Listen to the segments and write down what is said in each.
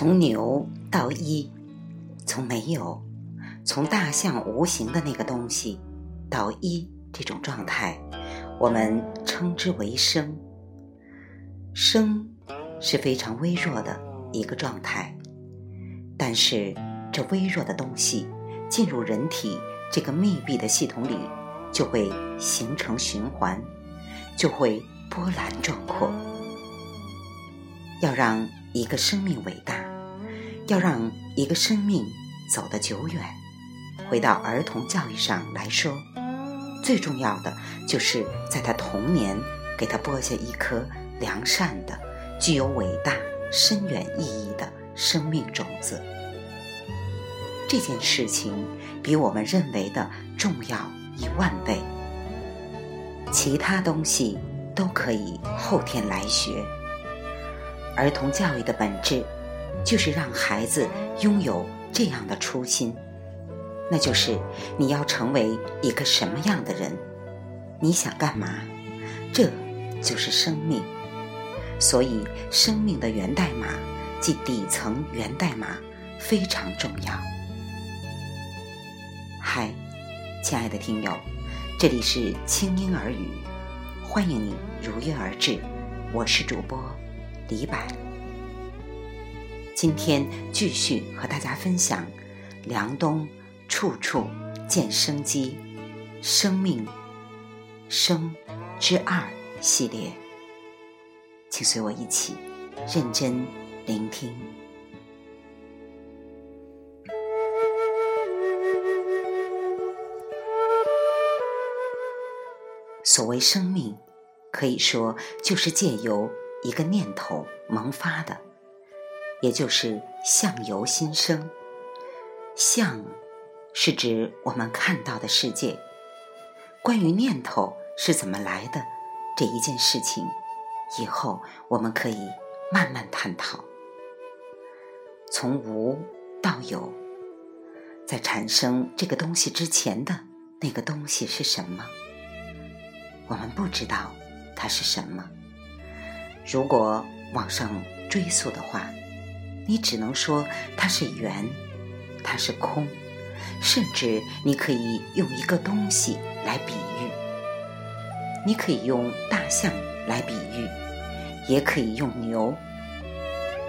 从牛到一，从没有，从大象无形的那个东西到一这种状态，我们称之为生。生是非常微弱的一个状态，但是这微弱的东西进入人体这个密闭的系统里，就会形成循环，就会波澜壮阔。要让一个生命伟大，要让一个生命走得久远，回到儿童教育上来说，最重要的就是在他童年给他播下一颗良善的、具有伟大、深远意义的生命种子。这件事情比我们认为的重要一万倍，其他东西都可以后天来学。儿童教育的本质，就是让孩子拥有这样的初心，那就是你要成为一个什么样的人，你想干嘛，这就是生命。所以，生命的源代码即底层源代码非常重要。嗨，亲爱的听友，这里是轻音耳语，欢迎你如约而至，我是主播。李柏，今天继续和大家分享《梁冬处处见生机》生命生之二系列，请随我一起认真聆听。所谓生命，可以说就是借由。一个念头萌发的，也就是相由心生。相是指我们看到的世界。关于念头是怎么来的这一件事情，以后我们可以慢慢探讨。从无到有，在产生这个东西之前的那个东西是什么？我们不知道它是什么。如果往上追溯的话，你只能说它是圆，它是空，甚至你可以用一个东西来比喻。你可以用大象来比喻，也可以用牛。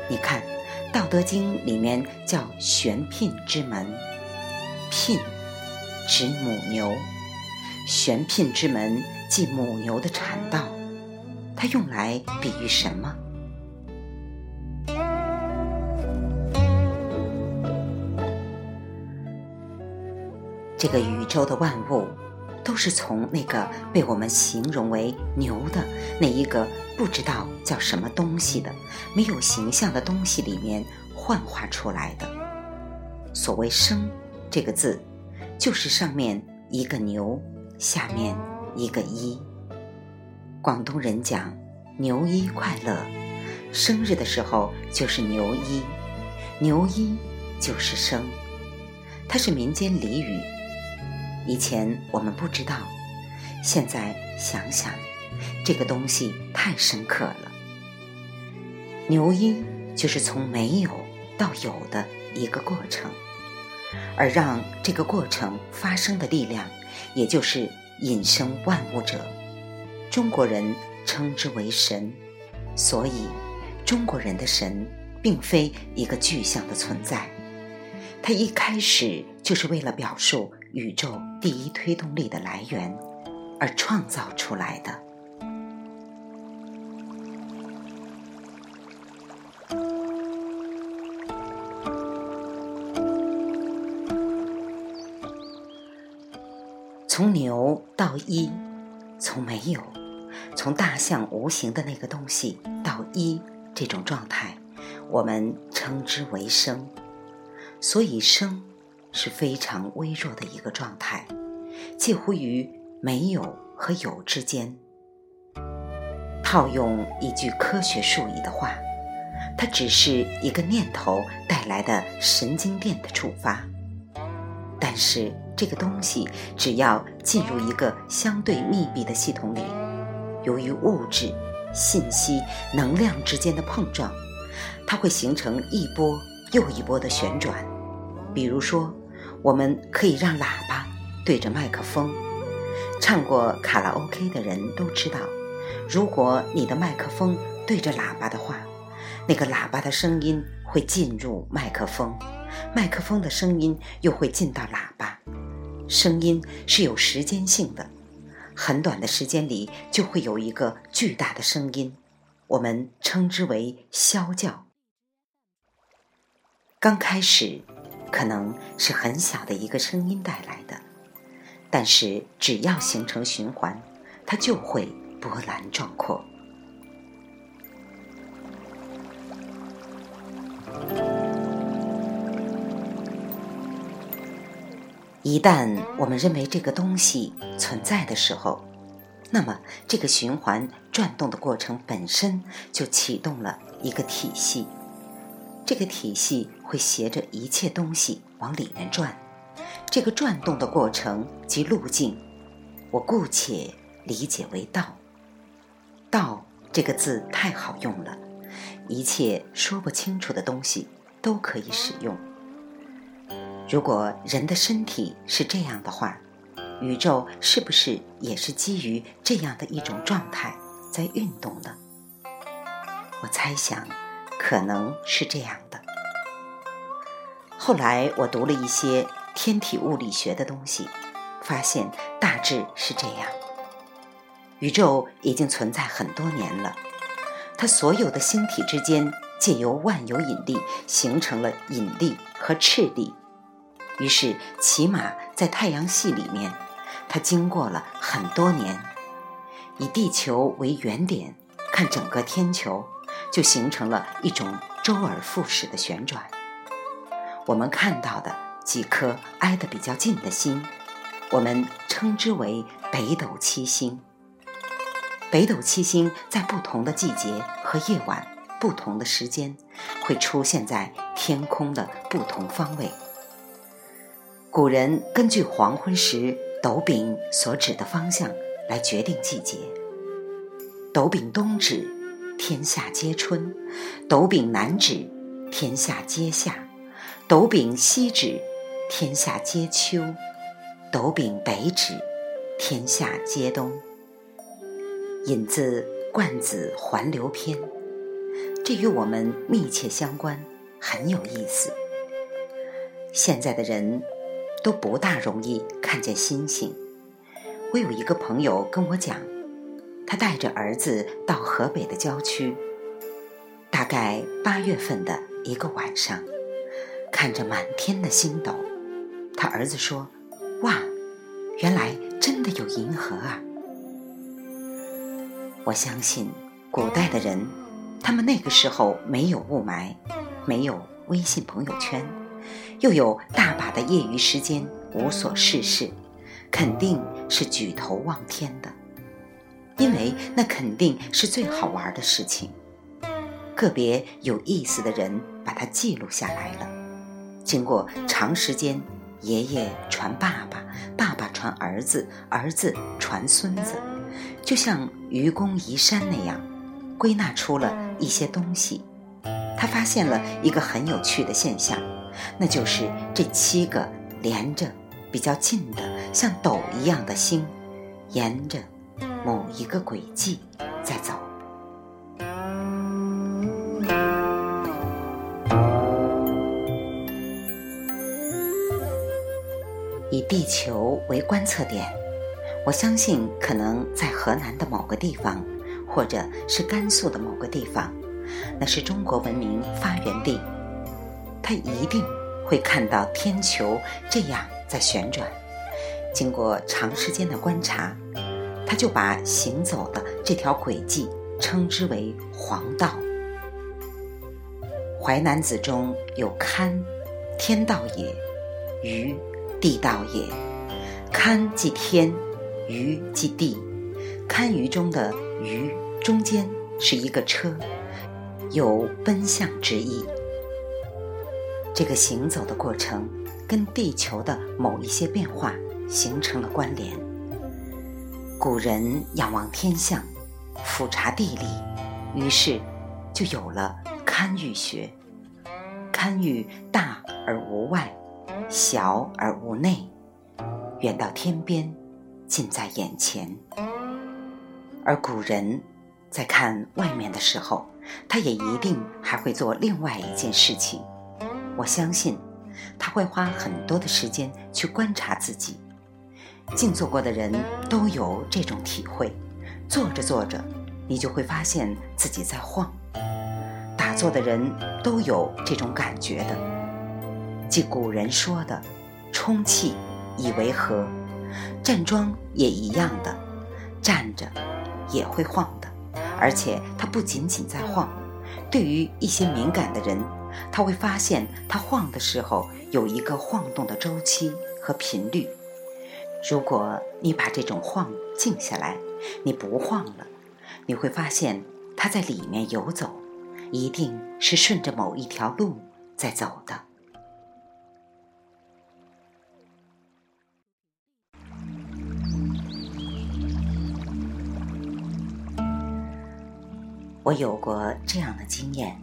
你看，《道德经》里面叫“玄牝之门”，牝指母牛，玄牝之门即母牛的产道。它用来比喻什么？这个宇宙的万物，都是从那个被我们形容为牛的那一个不知道叫什么东西的、没有形象的东西里面幻化出来的。所谓“生”这个字，就是上面一个牛，下面一个一。广东人讲牛一快乐，生日的时候就是牛一，牛一就是生，它是民间俚语。以前我们不知道，现在想想，这个东西太深刻了。牛一就是从没有到有的一个过程，而让这个过程发生的力量，也就是引生万物者。中国人称之为神，所以中国人的神并非一个具象的存在，它一开始就是为了表述宇宙第一推动力的来源而创造出来的。从牛到一，从没有。从大象无形的那个东西到一这种状态，我们称之为生。所以生是非常微弱的一个状态，介乎于没有和有之间。套用一句科学术语的话，它只是一个念头带来的神经电的触发。但是这个东西只要进入一个相对密闭的系统里。由于物质、信息、能量之间的碰撞，它会形成一波又一波的旋转。比如说，我们可以让喇叭对着麦克风。唱过卡拉 OK 的人都知道，如果你的麦克风对着喇叭的话，那个喇叭的声音会进入麦克风，麦克风的声音又会进到喇叭。声音是有时间性的，很短的时间里就会有一个巨大的声音，我们称之为啸叫。刚开始。可能是很小的一个声音带来的，但是只要形成循环，它就会波澜壮阔。一旦我们认为这个东西存在的时候，那么这个循环转动的过程本身就启动了一个体系。这个体系会携着一切东西往里面转，这个转动的过程及路径，我姑且理解为道。道这个字太好用了，一切说不清楚的东西都可以使用。如果人的身体是这样的话，宇宙是不是也是基于这样的一种状态在运动呢？我猜想。可能是这样。后来我读了一些天体物理学的东西，发现大致是这样：宇宙已经存在很多年了，它所有的星体之间借由万有引力形成了引力和斥力，于是起码在太阳系里面，它经过了很多年。以地球为原点看整个天球。就形成了一种周而复始的旋转。我们看到的几颗挨得比较近的星，我们称之为北斗七星。北斗七星在不同的季节和夜晚、不同的时间，会出现在天空的不同方位。古人根据黄昏时斗柄所指的方向来决定季节。斗柄东指。天下皆春，斗柄南指天下皆夏；斗柄西指天下皆秋；斗柄北指天下皆冬。引自《冠子环流篇》，这与我们密切相关，很有意思。现在的人都不大容易看见星星。我有一个朋友跟我讲。他带着儿子到河北的郊区，大概八月份的一个晚上，看着满天的星斗，他儿子说：“哇，原来真的有银河啊！”我相信古代的人，他们那个时候没有雾霾，没有微信朋友圈，又有大把的业余时间，无所事事，肯定是举头望天的。因为那肯定是最好玩的事情，个别有意思的人把它记录下来了。经过长时间，爷爷传爸爸，爸爸传儿子，儿子传孙子，就像愚公移山那样，归纳出了一些东西。他发现了一个很有趣的现象，那就是这七个连着比较近的像斗一样的星，沿着。某一个轨迹在走，以地球为观测点，我相信可能在河南的某个地方，或者是甘肃的某个地方，那是中国文明发源地，他一定会看到天球这样在旋转。经过长时间的观察。他就把行走的这条轨迹称之为黄道。《淮南子》中有“堪”，天道也；“舆”，地道也。堪即天，舆即地。堪舆中的“舆”中间是一个车，有奔向之意。这个行走的过程跟地球的某一些变化形成了关联。古人仰望天象，俯察地理，于是就有了“”堪舆学，堪舆大而无外，小而无内，远到天边，近在眼前。而古人在看外面的时候，他也一定还会做另外一件事情。我相信，他会花很多的时间去观察自己。静坐过的人都有这种体会，坐着坐着，你就会发现自己在晃。打坐的人都有这种感觉的。即古人说的“充气以为和”，站桩也一样的，站着也会晃的，而且它不仅仅在晃。对于一些敏感的人，他会发现他晃的时候有一个晃动的周期和频率。如果你把这种晃静下来，你不晃了，你会发现它在里面游走，一定是顺着某一条路在走的。我有过这样的经验，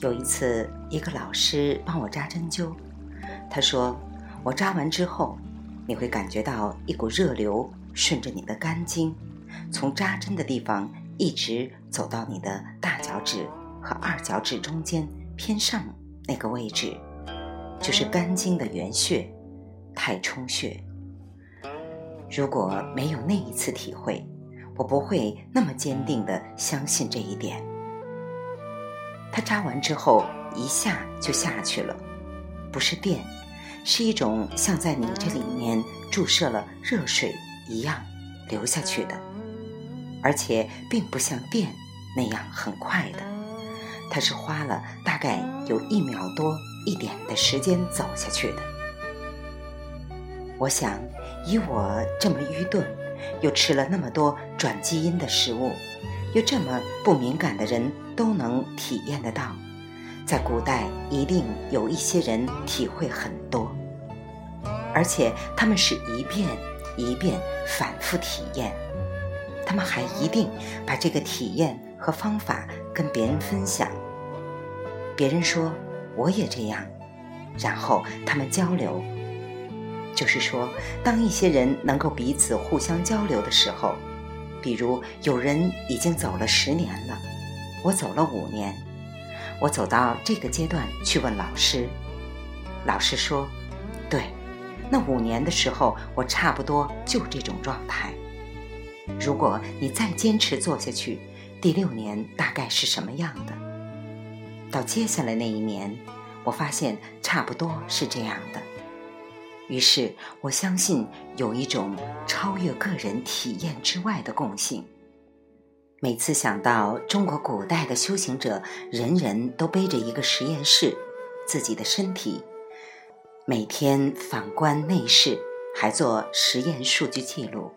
有一次，一个老师帮我扎针灸，他说我扎完之后。你会感觉到一股热流顺着你的肝经，从扎针的地方一直走到你的大脚趾和二脚趾中间偏上那个位置，就是肝经的原穴——太冲穴。如果没有那一次体会，我不会那么坚定地相信这一点。它扎完之后一下就下去了，不是电。是一种像在你这里面注射了热水一样流下去的，而且并不像电那样很快的，它是花了大概有一秒多一点的时间走下去的。我想，以我这么愚钝，又吃了那么多转基因的食物，又这么不敏感的人都能体验得到。在古代，一定有一些人体会很多，而且他们是一遍一遍反复体验，他们还一定把这个体验和方法跟别人分享。别人说我也这样，然后他们交流。就是说，当一些人能够彼此互相交流的时候，比如有人已经走了十年了，我走了五年。我走到这个阶段去问老师，老师说：“对，那五年的时候我差不多就这种状态。如果你再坚持做下去，第六年大概是什么样的？到接下来那一年，我发现差不多是这样的。于是我相信有一种超越个人体验之外的共性。”每次想到中国古代的修行者，人人都背着一个实验室，自己的身体，每天反观内视，还做实验数据记录，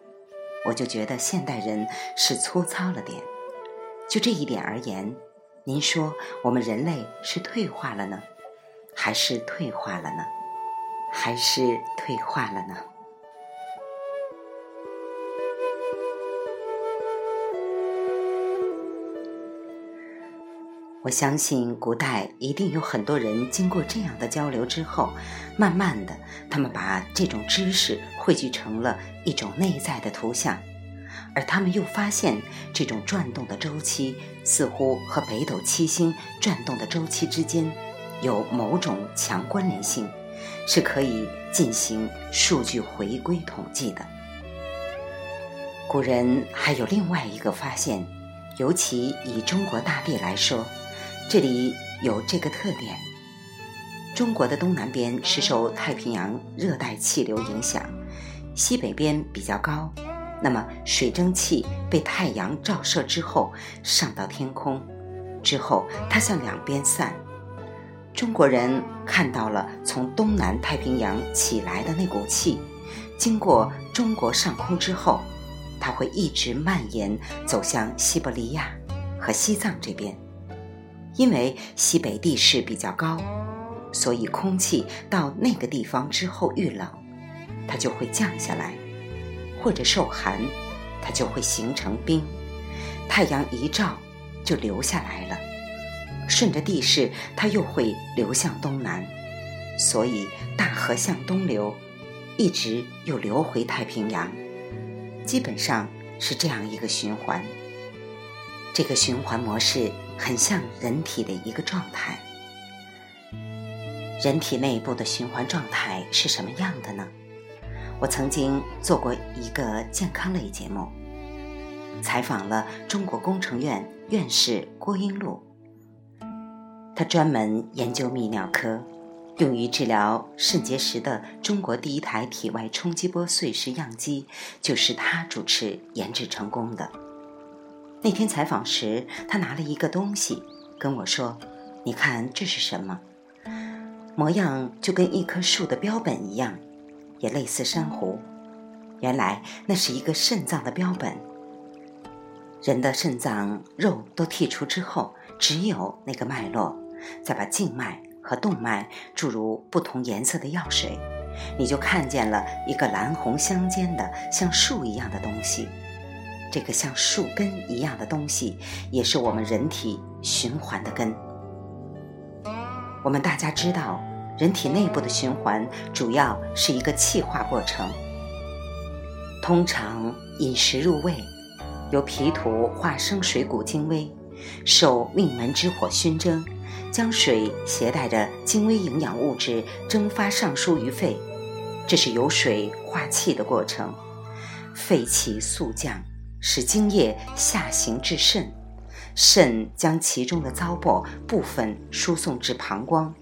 我就觉得现代人是粗糙了点。就这一点而言，您说我们人类是退化了呢，还是退化了呢？还是退化了呢？我相信古代一定有很多人经过这样的交流之后，慢慢的，他们把这种知识汇聚成了一种内在的图像，而他们又发现这种转动的周期似乎和北斗七星转动的周期之间有某种强关联性，是可以进行数据回归统计的。古人还有另外一个发现，尤其以中国大地来说。这里有这个特点：中国的东南边是受太平洋热带气流影响，西北边比较高。那么水蒸气被太阳照射之后上到天空，之后它向两边散。中国人看到了从东南太平洋起来的那股气，经过中国上空之后，它会一直蔓延走向西伯利亚和西藏这边。因为西北地势比较高，所以空气到那个地方之后遇冷，它就会降下来；或者受寒，它就会形成冰。太阳一照，就流下来了。顺着地势，它又会流向东南，所以大河向东流，一直又流回太平洋，基本上是这样一个循环。这个循环模式很像人体的一个状态。人体内部的循环状态是什么样的呢？我曾经做过一个健康类节目，采访了中国工程院院士郭英禄。他专门研究泌尿科，用于治疗肾结石的中国第一台体外冲击波碎石样机就是他主持研制成功的。那天采访时，他拿了一个东西跟我说：“你看这是什么？模样就跟一棵树的标本一样，也类似珊瑚。原来那是一个肾脏的标本。人的肾脏肉都剔除之后，只有那个脉络。”再把静脉和动脉注入不同颜色的药水，你就看见了一个蓝红相间的像树一样的东西。这个像树根一样的东西，也是我们人体循环的根。我们大家知道，人体内部的循环主要是一个气化过程。通常饮食入胃，由脾土化生水谷精微，受命门之火熏蒸。将水携带着精微营养物质蒸发上输于肺，这是由水化气的过程。肺气速降，使精液下行至肾，肾将其中的糟粕部分输送至膀胱，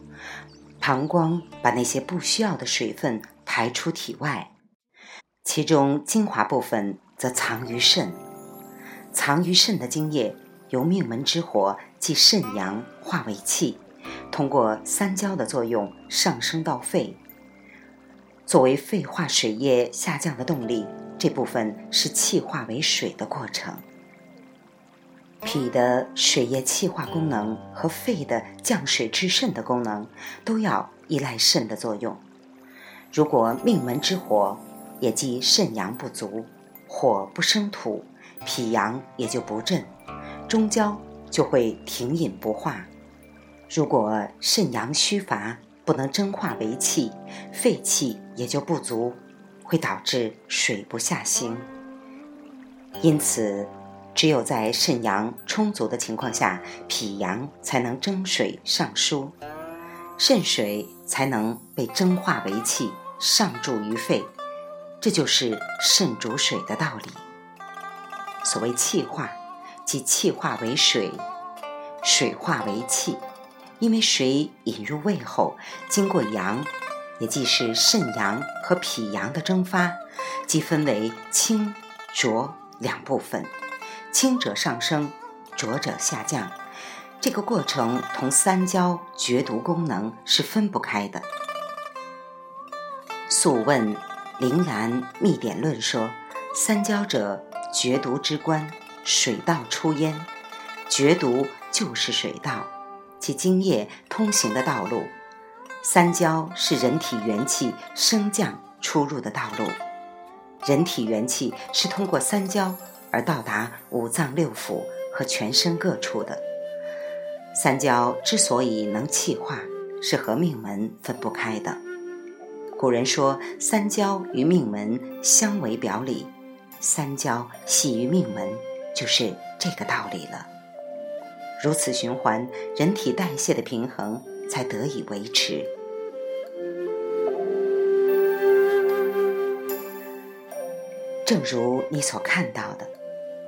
膀胱把那些不需要的水分排出体外，其中精华部分则藏于肾，藏于肾的精液。由命门之火即肾阳化为气，通过三焦的作用上升到肺。作为肺化水液下降的动力，这部分是气化为水的过程。脾的水液气化功能和肺的降水治肾的功能，都要依赖肾的作用。如果命门之火，也即肾阳不足，火不生土，脾阳也就不振。中焦就会停饮不化，如果肾阳虚乏，不能蒸化为气，肺气也就不足，会导致水不下行。因此，只有在肾阳充足的情况下，脾阳才能蒸水上输，肾水才能被蒸化为气上注于肺，这就是肾主水的道理。所谓气化。即气化为水，水化为气，因为水引入胃后，经过阳，也即是肾阳和脾阳的蒸发，即分为清浊两部分，清者上升，浊者下降。这个过程同三焦绝毒功能是分不开的。《素问·灵兰秘典论》说：“三焦者，绝毒之官。”水道出焉，绝毒就是水道，即精液通行的道路。三焦是人体元气升降出入的道路，人体元气是通过三焦而到达五脏六腑和全身各处的。三焦之所以能气化，是和命门分不开的。古人说：“三焦与命门相为表里，三焦系于命门。”就是这个道理了。如此循环，人体代谢的平衡才得以维持。正如你所看到的，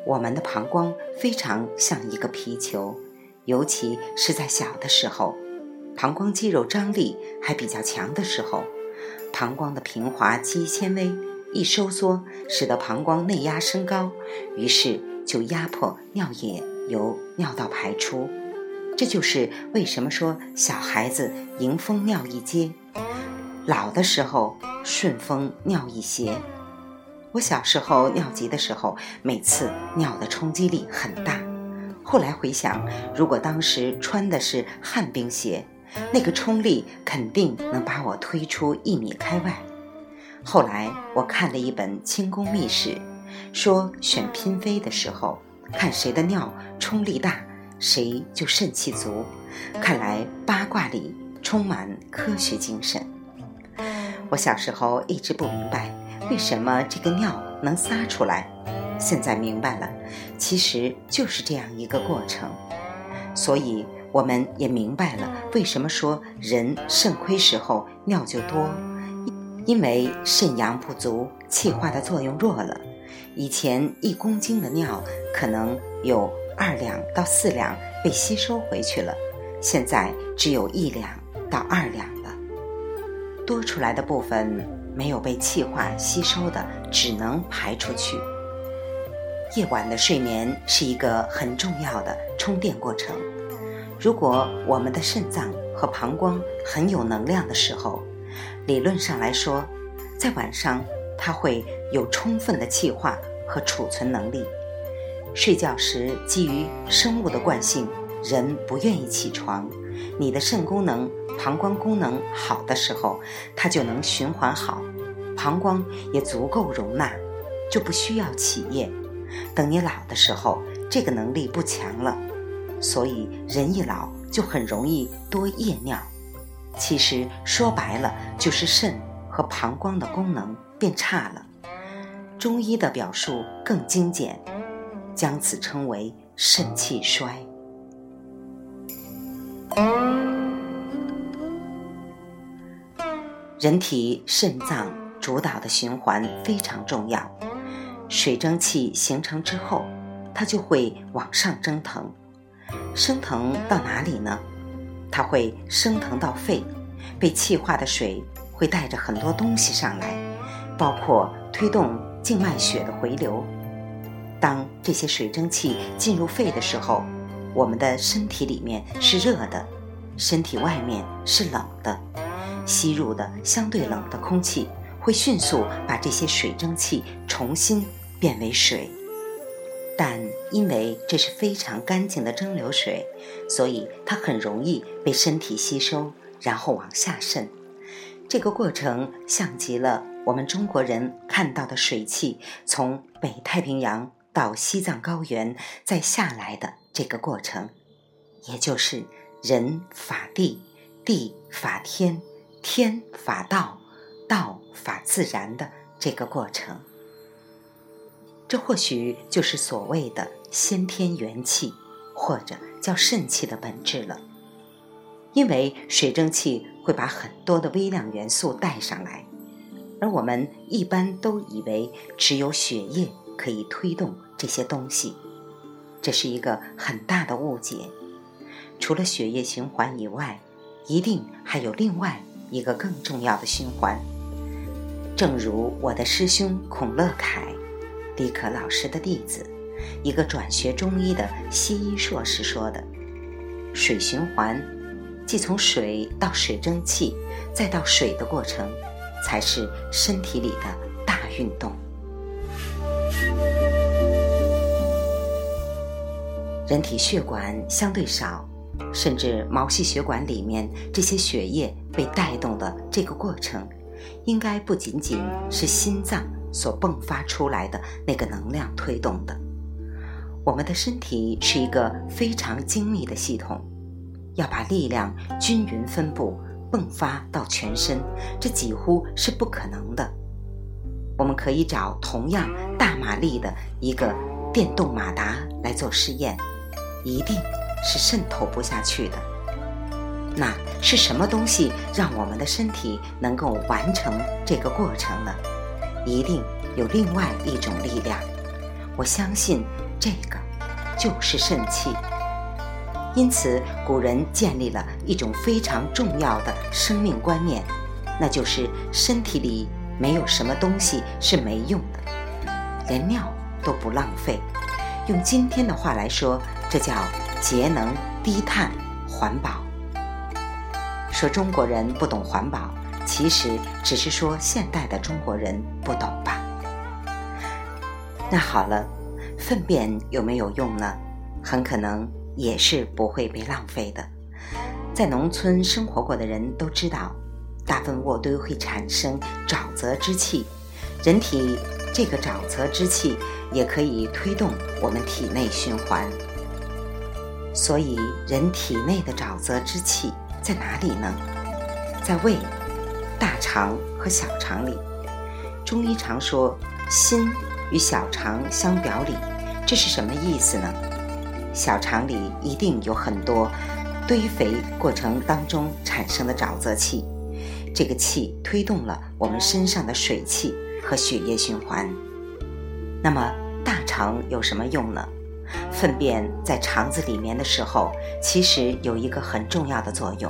我们的膀胱非常像一个皮球，尤其是在小的时候，膀胱肌肉张力还比较强的时候，膀胱的平滑肌纤维一收缩，使得膀胱内压升高，于是。就压迫尿液由尿道排出，这就是为什么说小孩子迎风尿一街，老的时候顺风尿一鞋。我小时候尿急的时候，每次尿的冲击力很大。后来回想，如果当时穿的是旱冰鞋，那个冲力肯定能把我推出一米开外。后来我看了一本清宫秘史。说选嫔妃的时候，看谁的尿冲力大，谁就肾气足；看来八卦里充满科学精神。我小时候一直不明白，为什么这个尿能撒出来。现在明白了，其实就是这样一个过程。所以我们也明白了，为什么说人肾亏时候尿就多，因为肾阳不足，气化的作用弱了。以前一公斤的尿可能有二两到四两被吸收回去了，现在只有一两到二两了。多出来的部分没有被气化吸收的，只能排出去。夜晚的睡眠是一个很重要的充电过程。如果我们的肾脏和膀胱很有能量的时候，理论上来说，在晚上它会有充分的气化和储存能力。睡觉时基于生物的惯性，人不愿意起床。你的肾功能、膀胱功能好的时候，它就能循环好，膀胱也足够容纳，就不需要起夜。等你老的时候，这个能力不强了，所以人一老就很容易多夜尿。其实说白了，就是肾和膀胱的功能变差了。中医的表述更精简，将此称为肾气衰。人体肾脏主导的循环非常重要。水蒸气形成之后，它就会往上蒸腾，升腾到哪里呢？它会升腾到肺，被气化的水会带着很多东西上来，包括推动静脉血的回流。当这些水蒸气进入肺的时候，我们的身体里面是热的，身体外面是冷的，吸入的相对冷的空气会迅速把这些水蒸气重新。变为水，但因为这是非常干净的蒸馏水，所以它很容易被身体吸收，然后往下渗。这个过程像极了我们中国人看到的水汽从北太平洋到西藏高原再下来的这个过程，也就是人法地，地法天，天法道，道法自然的这个过程。这或许就是所谓的先天元气，或者叫肾气的本质了。因为水蒸气会把很多的微量元素带上来，而我们一般都以为只有血液可以推动这些东西，这是一个很大的误解。除了血液循环以外，一定还有另外一个更重要的循环。正如我的师兄孔乐凯。李可老师的弟子，一个转学中医的西医硕士说的：“水循环，即从水到水蒸气，再到水的过程，才是身体里的大运动。人体血管相对少，甚至毛细血管里面这些血液被带动的这个过程，应该不仅仅是心脏。”所迸发出来的那个能量推动的，我们的身体是一个非常精密的系统，要把力量均匀分布、迸发到全身，这几乎是不可能的。我们可以找同样大马力的一个电动马达来做试验，一定是渗透不下去的。那是什么东西让我们的身体能够完成这个过程呢？一定有另外一种力量，我相信这个就是肾气。因此，古人建立了一种非常重要的生命观念，那就是身体里没有什么东西是没用的，连尿都不浪费。用今天的话来说，这叫节能、低碳、环保。说中国人不懂环保。其实只是说现代的中国人不懂吧。那好了，粪便有没有用呢？很可能也是不会被浪费的。在农村生活过的人都知道，大粪卧堆会产生沼泽之气，人体这个沼泽之气也可以推动我们体内循环。所以，人体内的沼泽之气在哪里呢？在胃、大肠和小肠里。中医常说，心与小肠相表里，这是什么意思呢？小肠里一定有很多堆肥过程当中产生的沼泽气，这个气推动了我们身上的水气和血液循环。那么大肠有什么用呢？粪便在肠子里面的时候，其实有一个很重要的作用，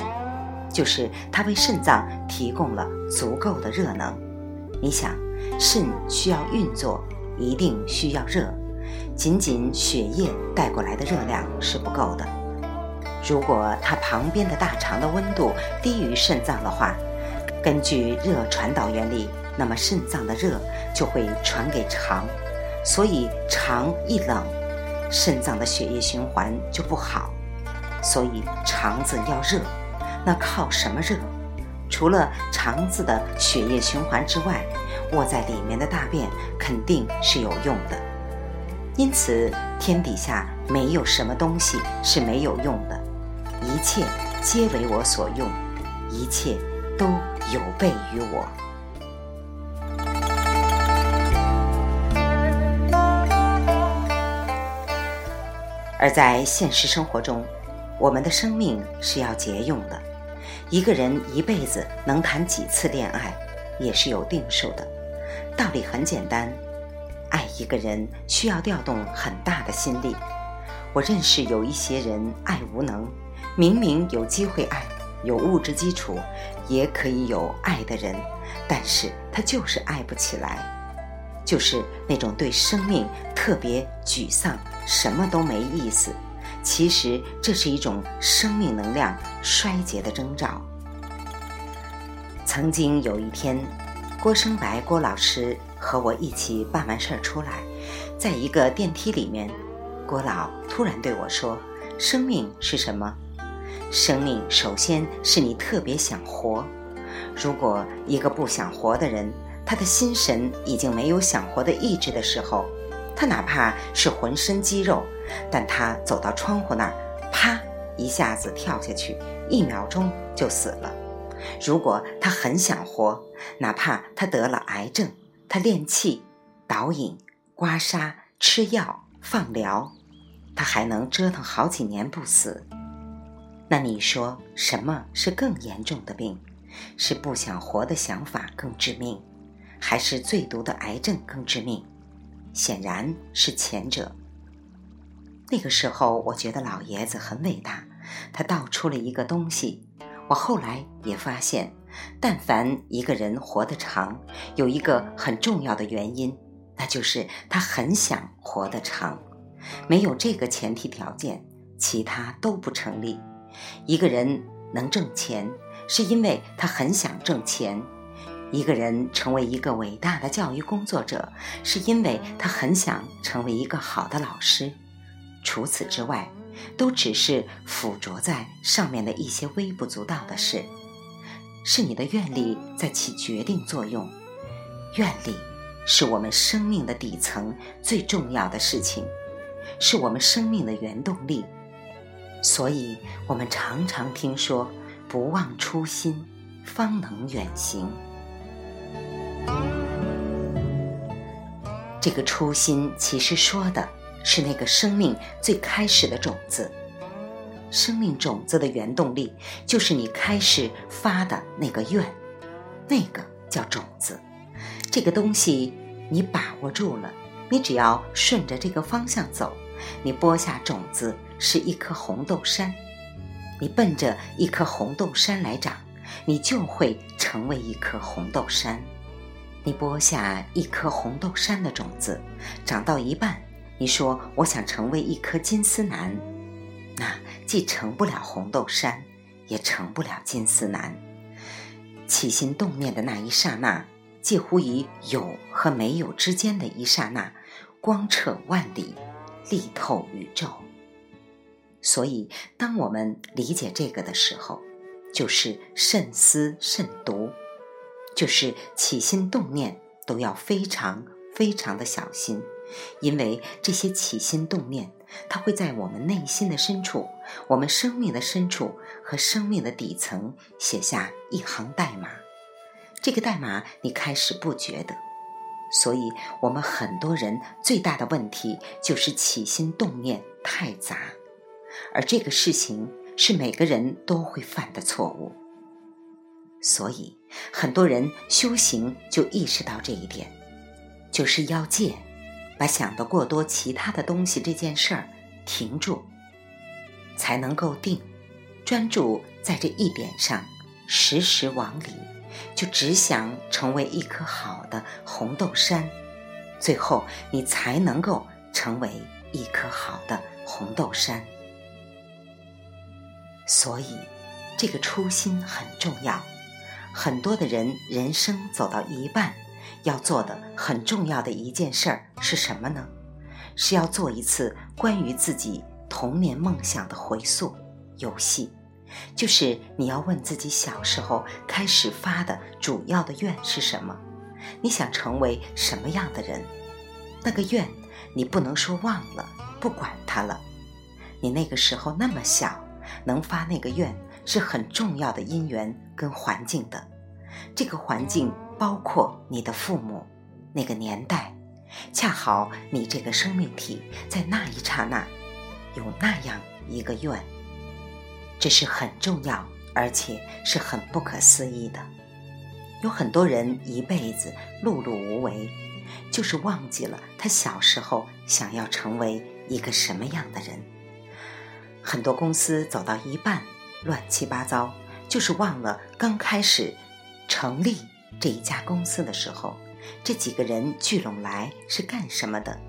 就是它为肾脏提供了足够的热能。你想，肾需要运作，一定需要热。仅仅血液带过来的热量是不够的。如果它旁边的大肠的温度低于肾脏的话，根据热传导原理，那么肾脏的热就会传给肠，所以肠一冷，肾脏的血液循环就不好。所以肠子要热，那靠什么热？除了肠子的血液循环之外，卧在里面的大便肯定是有用的。因此，天底下没有什么东西是没有用的，一切皆为我所用，一切都有备于我。而在现实生活中，我们的生命是要节用的。一个人一辈子能谈几次恋爱，也是有定数的。道理很简单。爱一个人需要调动很大的心力。我认识有一些人爱无能，明明有机会爱，有物质基础，也可以有爱的人，但是他就是爱不起来，就是那种对生命特别沮丧，什么都没意思。其实这是一种生命能量衰竭的征兆。曾经有一天，郭生白郭老师。和我一起办完事儿出来，在一个电梯里面，郭老突然对我说：“生命是什么？生命首先是你特别想活。如果一个不想活的人，他的心神已经没有想活的意志的时候，他哪怕是浑身肌肉，但他走到窗户那儿，啪一下子跳下去，一秒钟就死了。如果他很想活，哪怕他得了癌症。”他练气、导引、刮痧、吃药、放疗，他还能折腾好几年不死。那你说什么是更严重的病？是不想活的想法更致命，还是最毒的癌症更致命？显然是前者。那个时候，我觉得老爷子很伟大，他道出了一个东西。我后来也发现。但凡一个人活得长，有一个很重要的原因，那就是他很想活得长。没有这个前提条件，其他都不成立。一个人能挣钱，是因为他很想挣钱；一个人成为一个伟大的教育工作者，是因为他很想成为一个好的老师。除此之外，都只是附着在上面的一些微不足道的事。是你的愿力在起决定作用，愿力是我们生命的底层最重要的事情，是我们生命的原动力。所以，我们常常听说“不忘初心，方能远行”。这个初心其实说的是那个生命最开始的种子。生命种子的原动力，就是你开始发的那个愿，那个叫种子。这个东西你把握住了，你只要顺着这个方向走，你播下种子是一颗红豆杉，你奔着一颗红豆杉来长，你就会成为一颗红豆杉。你播下一颗红豆杉的种子，长到一半，你说我想成为一颗金丝楠。那既成不了红豆杉，也成不了金丝楠。起心动念的那一刹那，介乎于有和没有之间的一刹那，光彻万里，力透宇宙。所以，当我们理解这个的时候，就是慎思慎独，就是起心动念都要非常非常的小心，因为这些起心动念。它会在我们内心的深处、我们生命的深处和生命的底层写下一行代码。这个代码你开始不觉得，所以我们很多人最大的问题就是起心动念太杂，而这个事情是每个人都会犯的错误。所以很多人修行就意识到这一点，就是要戒。把想的过多其他的东西这件事儿停住，才能够定，专注在这一点上，时时往里，就只想成为一颗好的红豆杉，最后你才能够成为一颗好的红豆杉。所以，这个初心很重要。很多的人人生走到一半。要做的很重要的一件事儿是什么呢？是要做一次关于自己童年梦想的回溯游戏，就是你要问自己小时候开始发的主要的愿是什么？你想成为什么样的人？那个愿你不能说忘了，不管它了。你那个时候那么小，能发那个愿是很重要的因缘跟环境的，这个环境。包括你的父母，那个年代，恰好你这个生命体在那一刹那有那样一个愿，这是很重要，而且是很不可思议的。有很多人一辈子碌碌无为，就是忘记了他小时候想要成为一个什么样的人。很多公司走到一半乱七八糟，就是忘了刚开始成立。这一家公司的时候，这几个人聚拢来是干什么的？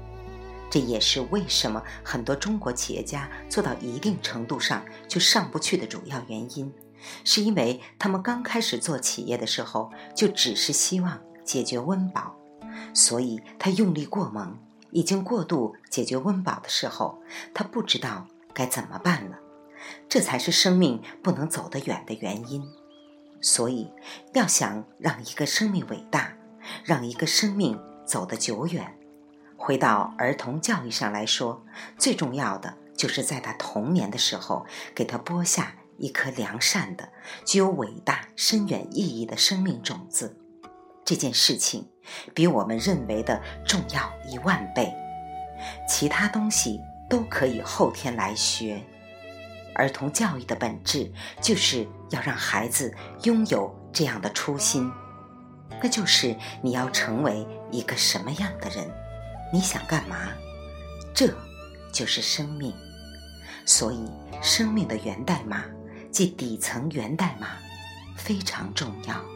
这也是为什么很多中国企业家做到一定程度上就上不去的主要原因，是因为他们刚开始做企业的时候就只是希望解决温饱，所以他用力过猛，已经过度解决温饱的时候，他不知道该怎么办了，这才是生命不能走得远的原因。所以，要想让一个生命伟大，让一个生命走得久远，回到儿童教育上来说，最重要的就是在他童年的时候，给他播下一颗良善的、具有伟大深远意义的生命种子。这件事情比我们认为的重要一万倍，其他东西都可以后天来学。儿童教育的本质就是要让孩子拥有这样的初心，那就是你要成为一个什么样的人，你想干嘛，这就是生命。所以，生命的源代码即底层源代码非常重要。